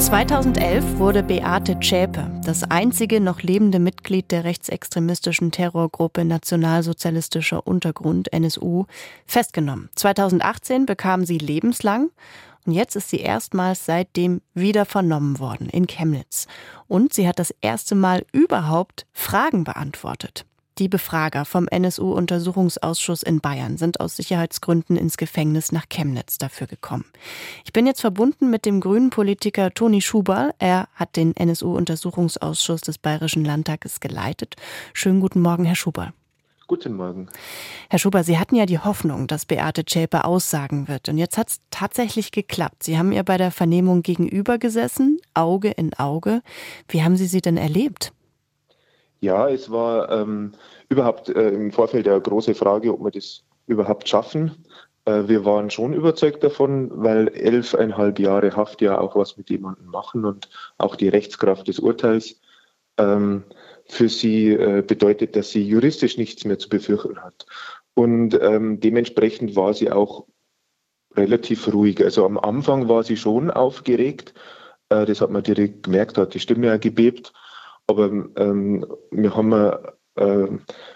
(2011) wurde Beate Zschäpe, das einzige noch lebende Mitglied der rechtsextremistischen Terrorgruppe Nationalsozialistischer Untergrund (NSU), festgenommen. 2018 bekam sie lebenslang und jetzt ist sie erstmals seitdem wieder vernommen worden in Chemnitz. Und sie hat das erste Mal überhaupt Fragen beantwortet. Die Befrager vom NSU-Untersuchungsausschuss in Bayern sind aus Sicherheitsgründen ins Gefängnis nach Chemnitz dafür gekommen. Ich bin jetzt verbunden mit dem grünen Politiker Toni Schuberl. Er hat den NSU-Untersuchungsausschuss des Bayerischen Landtages geleitet. Schönen guten Morgen, Herr Schuberl. Guten Morgen. Herr Schuber, Sie hatten ja die Hoffnung, dass Beate Zschäpe aussagen wird. Und jetzt hat es tatsächlich geklappt. Sie haben ihr bei der Vernehmung gegenüber gesessen, Auge in Auge. Wie haben Sie sie denn erlebt? Ja, es war ähm, überhaupt äh, im Vorfeld eine große Frage, ob wir das überhaupt schaffen. Äh, wir waren schon überzeugt davon, weil elfeinhalb Jahre Haft ja auch was mit jemandem machen und auch die Rechtskraft des Urteils. Ähm, für sie äh, bedeutet, dass sie juristisch nichts mehr zu befürchten hat. Und ähm, dementsprechend war sie auch relativ ruhig. Also am Anfang war sie schon aufgeregt. Äh, das hat man direkt gemerkt, hat die Stimme ja gebebt. Aber ähm, wir haben äh,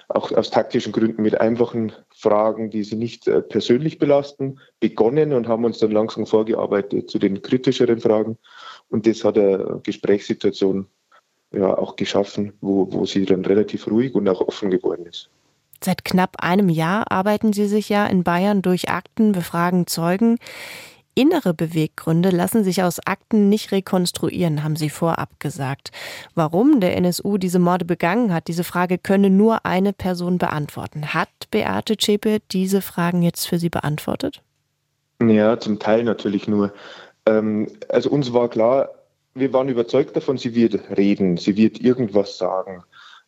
auch aus taktischen Gründen mit einfachen Fragen, die sie nicht äh, persönlich belasten, begonnen und haben uns dann langsam vorgearbeitet zu den kritischeren Fragen. Und das hat eine Gesprächssituation ja auch geschaffen, wo, wo sie dann relativ ruhig und auch offen geworden ist. Seit knapp einem Jahr arbeiten Sie sich ja in Bayern durch Akten, befragen Zeugen. Innere Beweggründe lassen sich aus Akten nicht rekonstruieren, haben Sie vorab gesagt. Warum der NSU diese Morde begangen hat, diese Frage könne nur eine Person beantworten. Hat Beate Zschäpe diese Fragen jetzt für Sie beantwortet? Ja, zum Teil natürlich nur. Ähm, also uns war klar, wir waren überzeugt davon, sie wird reden, sie wird irgendwas sagen.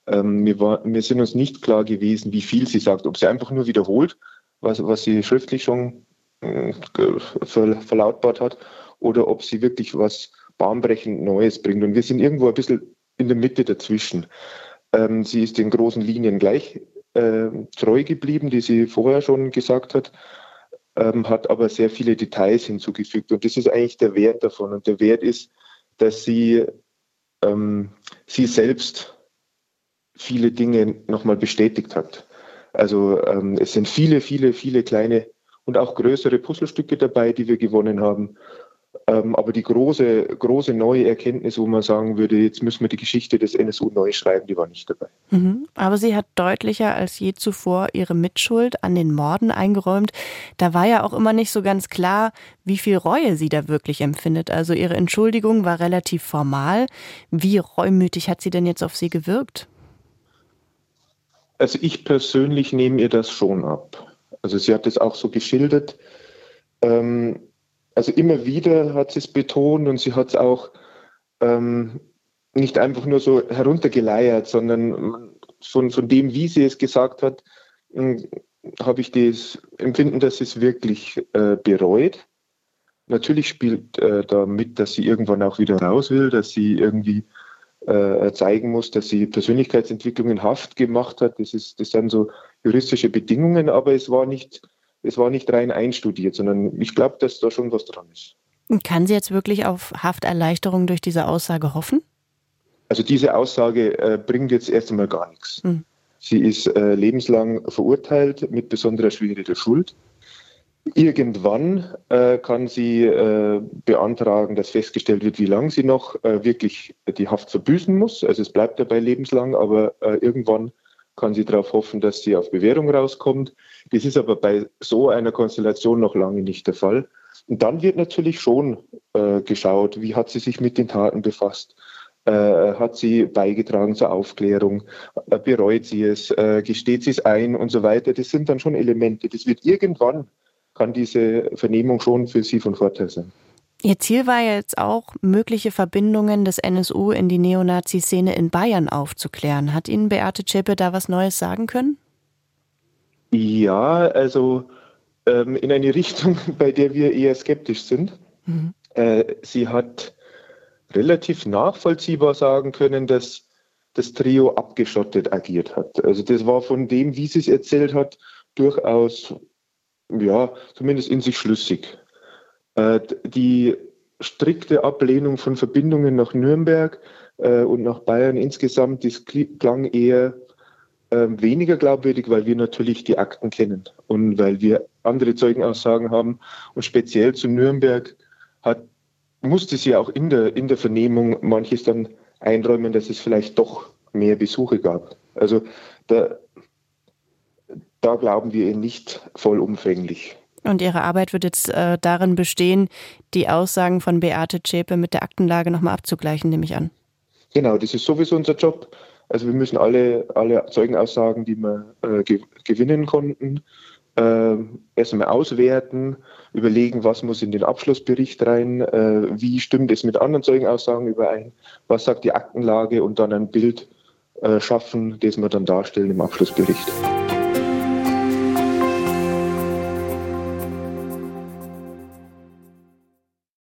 Ähm, wir, war, wir sind uns nicht klar gewesen, wie viel sie sagt, ob sie einfach nur wiederholt, was, was sie schriftlich schon verlautbart hat, oder ob sie wirklich was bahnbrechend Neues bringt. Und wir sind irgendwo ein bisschen in der Mitte dazwischen. Ähm, sie ist den großen Linien gleich äh, treu geblieben, die sie vorher schon gesagt hat, ähm, hat aber sehr viele Details hinzugefügt. Und das ist eigentlich der Wert davon. Und der Wert ist, dass sie, ähm, sie selbst viele Dinge nochmal bestätigt hat. Also ähm, es sind viele, viele, viele kleine und auch größere Puzzlestücke dabei, die wir gewonnen haben. Ähm, aber die große, große neue Erkenntnis, wo man sagen würde, jetzt müssen wir die Geschichte des NSU neu schreiben, die war nicht dabei. Mhm. Aber sie hat deutlicher als je zuvor ihre Mitschuld an den Morden eingeräumt. Da war ja auch immer nicht so ganz klar, wie viel Reue sie da wirklich empfindet. Also ihre Entschuldigung war relativ formal. Wie reumütig hat sie denn jetzt auf sie gewirkt? Also ich persönlich nehme ihr das schon ab. Also sie hat es auch so geschildert. Ähm, also immer wieder hat sie es betont und sie hat es auch ähm, nicht einfach nur so heruntergeleiert, sondern von, von dem, wie sie es gesagt hat, hm, habe ich das Empfinden, dass sie es wirklich äh, bereut. Natürlich spielt äh, da mit, dass sie irgendwann auch wieder raus will, dass sie irgendwie äh, zeigen muss, dass sie Persönlichkeitsentwicklung in Haft gemacht hat. Das, ist, das sind so juristische Bedingungen, aber es war nicht es war nicht rein einstudiert, sondern ich glaube, dass da schon was dran ist. Kann sie jetzt wirklich auf Hafterleichterung durch diese Aussage hoffen? Also diese Aussage äh, bringt jetzt erst einmal gar nichts. Hm. Sie ist äh, lebenslang verurteilt mit besonderer Schwere der Schuld. Irgendwann äh, kann sie äh, beantragen, dass festgestellt wird, wie lange sie noch äh, wirklich die Haft verbüßen muss. Also es bleibt dabei lebenslang, aber äh, irgendwann kann sie darauf hoffen, dass sie auf Bewährung rauskommt. Das ist aber bei so einer Konstellation noch lange nicht der Fall. Und dann wird natürlich schon äh, geschaut, wie hat sie sich mit den Taten befasst. Äh, hat sie beigetragen zur Aufklärung? Äh, bereut sie es? Äh, gesteht sie es ein und so weiter? Das sind dann schon Elemente. Das wird irgendwann, kann diese Vernehmung schon für sie von Vorteil sein. Ihr Ziel war jetzt auch, mögliche Verbindungen des NSU in die Neonazi-Szene in Bayern aufzuklären. Hat Ihnen Beate Zschäpe da was Neues sagen können? Ja, also ähm, in eine Richtung, bei der wir eher skeptisch sind. Mhm. Äh, sie hat relativ nachvollziehbar sagen können, dass das Trio abgeschottet agiert hat. Also das war von dem, wie sie es erzählt hat, durchaus, ja, zumindest in sich schlüssig. Äh, die strikte Ablehnung von Verbindungen nach Nürnberg äh, und nach Bayern insgesamt, das klang eher äh, weniger glaubwürdig, weil wir natürlich die Akten kennen und weil wir andere Zeugenaussagen haben. Und speziell zu Nürnberg hat, musste sie auch in der, in der Vernehmung manches dann einräumen, dass es vielleicht doch mehr Besuche gab. Also da, da glauben wir ihr nicht vollumfänglich. Und Ihre Arbeit wird jetzt äh, darin bestehen, die Aussagen von Beate Zschäpe mit der Aktenlage nochmal abzugleichen, nehme ich an. Genau, das ist sowieso unser Job. Also wir müssen alle, alle Zeugenaussagen, die wir äh, ge gewinnen konnten, äh, erstmal auswerten, überlegen, was muss in den Abschlussbericht rein, äh, wie stimmt es mit anderen Zeugenaussagen überein, was sagt die Aktenlage und dann ein Bild äh, schaffen, das wir dann darstellen im Abschlussbericht.